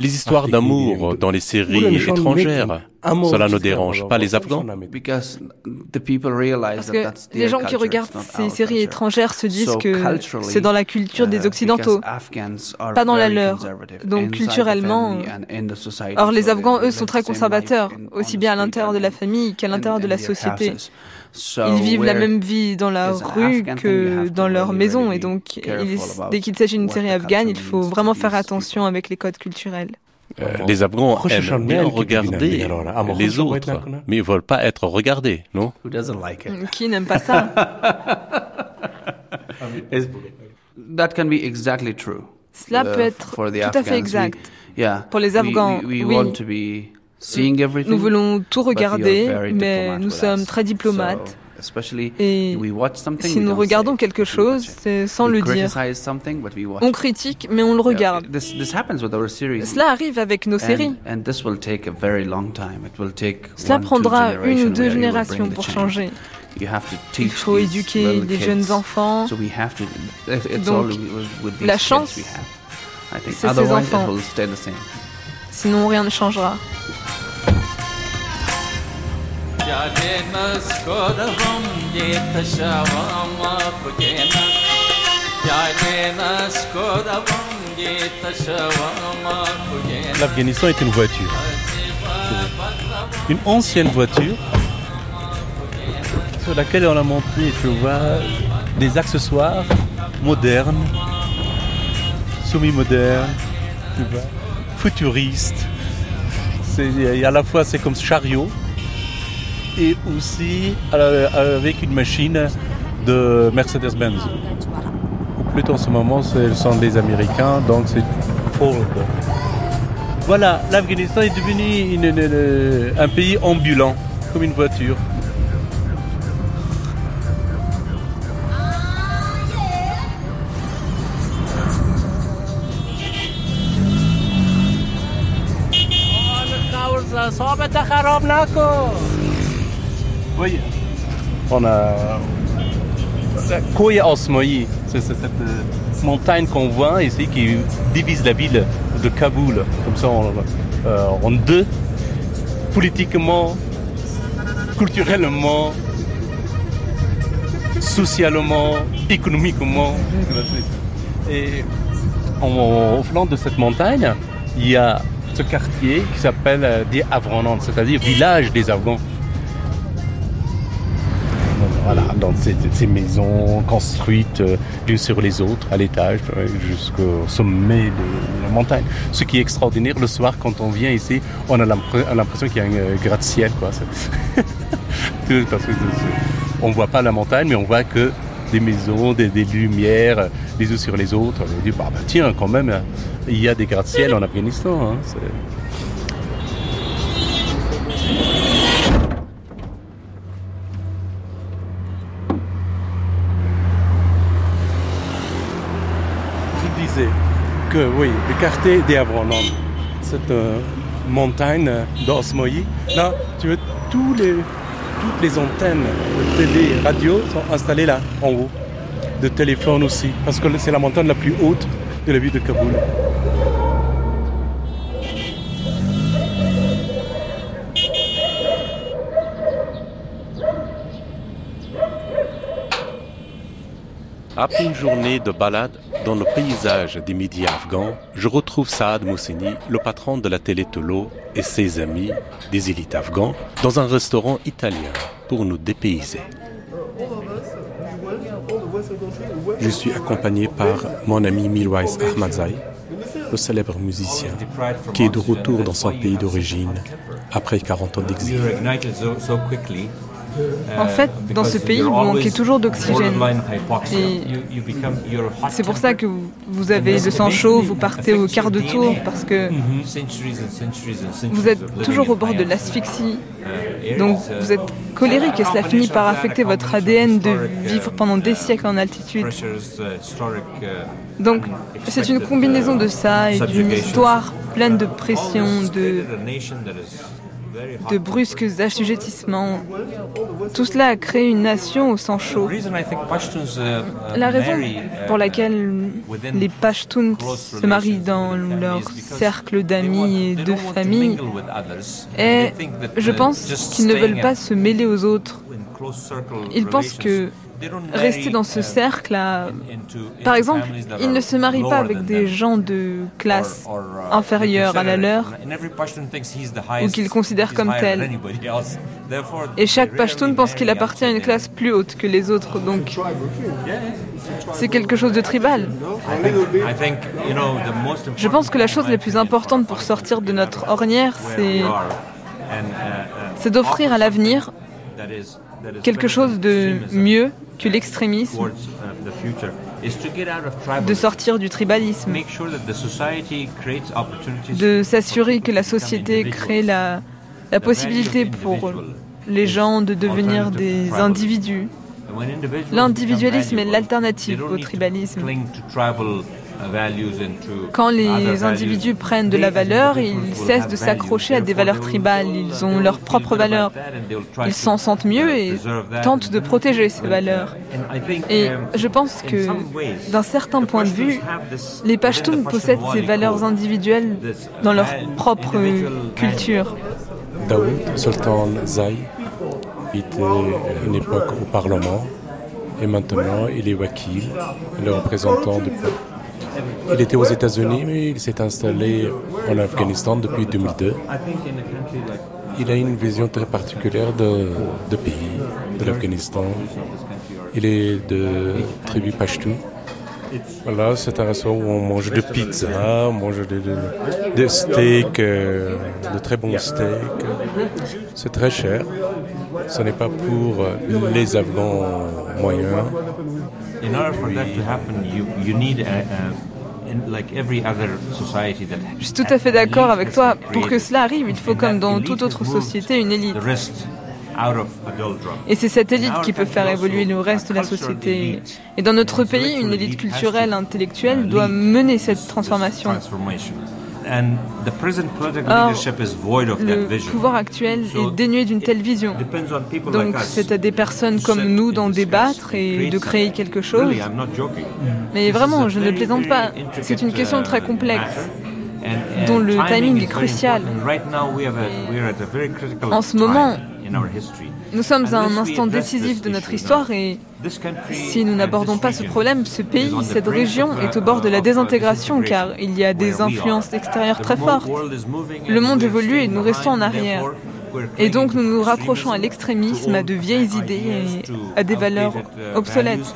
Les histoires d'amour dans les séries étrangères, cela ne dérange pas les Afghans Parce que les gens qui regardent ces séries étrangères se disent que c'est dans la culture des Occidentaux, pas dans la leur. Donc culturellement... Or les Afghans, eux, sont très conservateurs, aussi bien à l'intérieur de la famille qu'à l'intérieur de la société. Ils vivent la même vie dans la rue que dans leur maison et donc dès qu'il s'agit d'une série afghane, il faut vraiment faire attention avec les codes culturels. Euh, les Afghans aiment bien regarder les autres, mais ils ne veulent pas être regardés, non? Qui n'aime pas ça? That can be exactly true. Cela peut être tout à fait exact. Pour les Afghans, oui. Nous voulons tout regarder, mais nous sommes très diplomates. Et si nous regardons quelque chose, c'est sans le dire. On critique, mais on le regarde. Cela arrive avec nos séries. Cela prendra une ou deux générations pour changer. Il faut éduquer les jeunes enfants. Donc, la chance, c'est ces enfants. Sinon, rien ne changera. L'Afghanistan est une voiture. Une ancienne voiture sur laquelle on a monté, tu vois, des accessoires modernes, semi-modernes, tu vois, futuristes. À la fois c'est comme chariot et aussi avec une machine de Mercedes-Benz. Plutôt en ce moment, ce sont des Américains, donc c'est Ford. Voilà, l'Afghanistan est devenu un pays ambulant, comme une voiture. Oui. On a Koya Osmoyi, c'est cette euh, montagne qu'on voit ici qui divise la ville de Kaboul, comme ça en, euh, en deux, politiquement, culturellement, socialement, économiquement. Et au flanc de cette montagne, il y a ce quartier qui s'appelle euh, des Avronans, c'est-à-dire village des Afghans. Dans ces, maisons construites euh, l'une sur les autres, à l'étage, euh, jusqu'au sommet de la montagne. Ce qui est extraordinaire, le soir, quand on vient ici, on a l'impression qu'il y a un euh, gratte-ciel. On ne voit pas la montagne, mais on voit que des maisons, des, lumières, les uns sur les autres. On dit, bah, bah, tiens, quand même, il y a des gratte-ciel en Afghanistan. Hein, Je disais que oui, le quartier des Avronon, cette euh, montagne d'Osmoyi, là, tu veux, toutes les antennes de télé, radio sont installées là, en haut. De téléphone aussi, parce que c'est la montagne la plus haute de la ville de Kaboul. Après une journée de balade dans le paysage des médias afghans, je retrouve Saad Mousseni, le patron de la télé Tolo, et ses amis des élites afghans dans un restaurant italien pour nous dépayser. Je suis accompagné par mon ami Milwais Ahmadzai, le célèbre musicien, qui est de retour dans son pays d'origine après 40 ans d'exil. En fait, dans ce pays, vous manquez toujours d'oxygène. C'est pour ça que vous avez le sang chaud, vous partez au quart de tour, parce que vous êtes toujours au bord de l'asphyxie. Donc vous êtes colérique et cela finit par affecter votre ADN de vivre pendant des siècles en altitude. Donc c'est une combinaison de ça et d'une histoire pleine de pression, de de brusques assujettissements. Tout cela a créé une nation au sang chaud. La raison pour laquelle les Pashtuns se marient dans leur cercle d'amis et de famille est, je pense, qu'ils ne veulent pas se mêler aux autres. Ils pensent que rester dans ce cercle Par exemple, ils ne se marient pas avec des gens de classe inférieure à la leur ou qu'ils considèrent comme tels. Et chaque Pashtun pense qu'il appartient à une classe plus haute que les autres, donc c'est quelque chose de tribal. Je pense que la chose la plus importante pour sortir de notre ornière, c'est d'offrir à l'avenir quelque chose de mieux que l'extrémisme, de sortir du tribalisme, de s'assurer que la société crée la, la possibilité pour les gens de devenir des individus. L'individualisme est l'alternative au tribalisme. Quand les individus prennent de la valeur, ils cessent de s'accrocher à des valeurs tribales. Ils ont leurs propres valeurs. Ils s'en sentent mieux et tentent de protéger ces valeurs. Et je pense que, d'un certain point de vue, les Pashtuns possèdent ces valeurs individuelles dans leur propre culture. Daoud, Sultan Zay, était une époque au Parlement et maintenant il est wakil, le représentant du peuple. Il était aux États-Unis, mais il s'est installé en Afghanistan depuis 2002. Il a une vision très particulière de, de pays, de l'Afghanistan. Il est de tribu Pashto. Voilà, c'est un restaurant où on mange de pizza, on mange des steaks, euh, de très bons steaks. C'est très cher. Ce n'est pas pour les Afghans moyens. Je suis tout à fait d'accord avec toi. Pour que cela arrive, il faut, comme dans toute autre société, une élite. Et c'est cette élite qui peut faire évoluer le reste de la société. Et dans notre pays, une élite culturelle, intellectuelle doit mener cette transformation. Or, le pouvoir actuel est dénué d'une telle vision. Donc c'est à des personnes comme nous d'en débattre et de créer quelque chose. Mais vraiment, je ne plaisante pas. C'est une question très complexe dont le timing est crucial. En ce moment, nous sommes à un instant décisif de notre histoire et si nous n'abordons pas ce problème, ce pays, cette région est au bord de la désintégration car il y a des influences extérieures très fortes. Le monde évolue et nous restons en arrière. Et donc nous nous raccrochons à l'extrémisme, à de vieilles idées et à des valeurs obsolètes.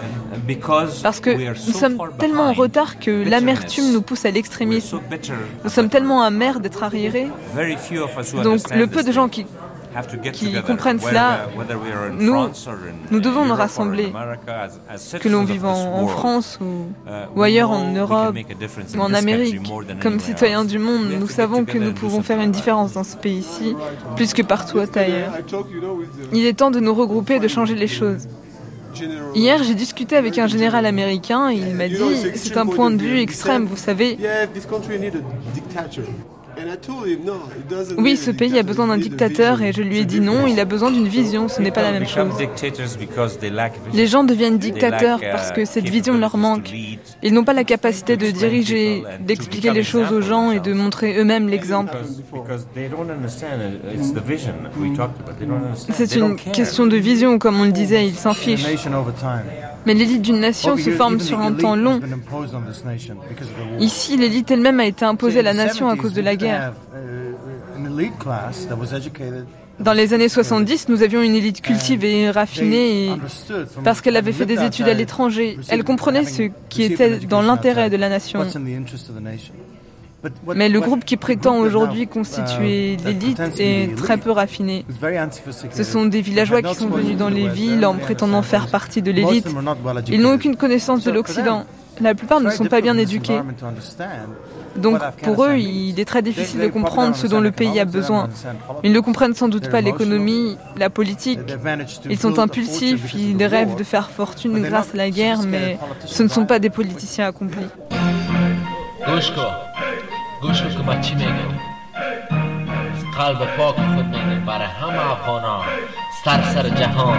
Parce que nous sommes tellement en retard que l'amertume nous pousse à l'extrémisme. Nous sommes tellement amers d'être arriérés. Donc le peu de gens qui qui comprennent cela, nous, nous devons nous rassembler, que l'on vive en, France ou, ou, ailleurs en Europe ou en Amérique. Comme citoyens du monde, nous savons que nous pouvons faire une différence dans ce pays-ci, plus que partout ailleurs. Il est temps de nous regrouper et de changer les choses. Hier, j'ai discuté avec un général américain et il m'a dit, c'est un point de vue extrême, vous savez. Oui, ce pays a besoin d'un dictateur et je lui ai dit non, il a besoin d'une vision, ce n'est pas la même chose. Les gens deviennent dictateurs parce que cette vision leur manque. Ils n'ont pas la capacité de diriger, d'expliquer les choses aux gens et de montrer eux-mêmes l'exemple. C'est une question de vision, comme on le disait, ils s'en fichent. Mais l'élite d'une nation se forme sur un temps long. Ici, l'élite elle-même a été imposée à la nation à cause de la guerre. Dans les années 70, nous avions une élite cultivée, raffinée, parce qu'elle avait fait des études à l'étranger. Elle comprenait ce qui était dans l'intérêt de la nation. Mais le groupe qui prétend aujourd'hui constituer l'élite est très peu raffiné. Ce sont des villageois qui sont venus dans les villes en prétendant faire partie de l'élite. Ils n'ont aucune connaissance de l'Occident. La plupart ne sont pas bien éduqués. Donc pour eux, il est très difficile de comprendre ce dont le pays a besoin. Ils ne comprennent sans doute pas l'économie, la politique. Ils sont impulsifs, ils rêvent de faire fortune grâce à la guerre, mais ce ne sont pas des politiciens accomplis. گوش که ما چی میگیم قلب پاک خود میگیم برای همه افغان سر سر جهان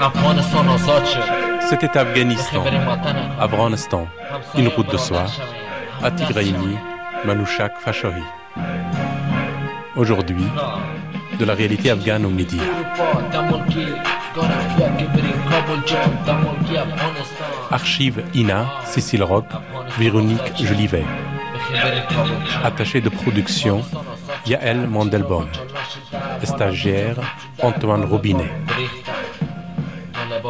افغانستان آزاد شد C'était Afghanistan, Afghanistan, une route de soie, à Tigraïni, Manouchak, Fashohi. Aujourd'hui, de la réalité afghane aux médias. Archive INA, Cécile Rock, Véronique Jolivet. Attaché de production, Yael Mandelbaum. Stagiaire, Antoine Robinet.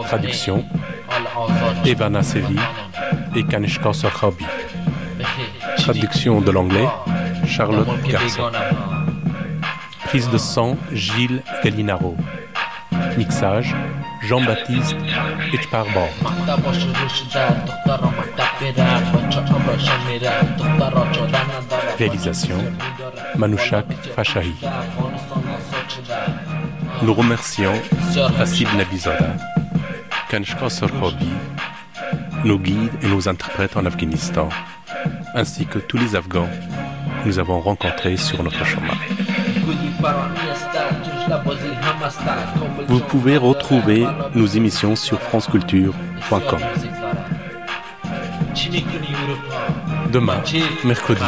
Traduction, Evana Sevi et Kanishka Sorhabi. Traduction de l'anglais, Charlotte Garçon. Prise de sang, Gilles Galinaro. Mixage, Jean-Baptiste Etchparbar. Réalisation, Manouchak Fachahi. Nous remercions Hasib Nabizada, Kanshka Sorhobi, nos guides et nos interprètes en Afghanistan, ainsi que tous les Afghans que nous avons rencontrés sur notre chemin. Vous pouvez retrouver nos émissions sur franceculture.com. Demain, mercredi,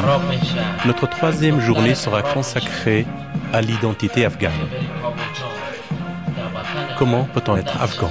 notre troisième journée sera consacrée à l'identité afghane. Comment peut-on être afghan?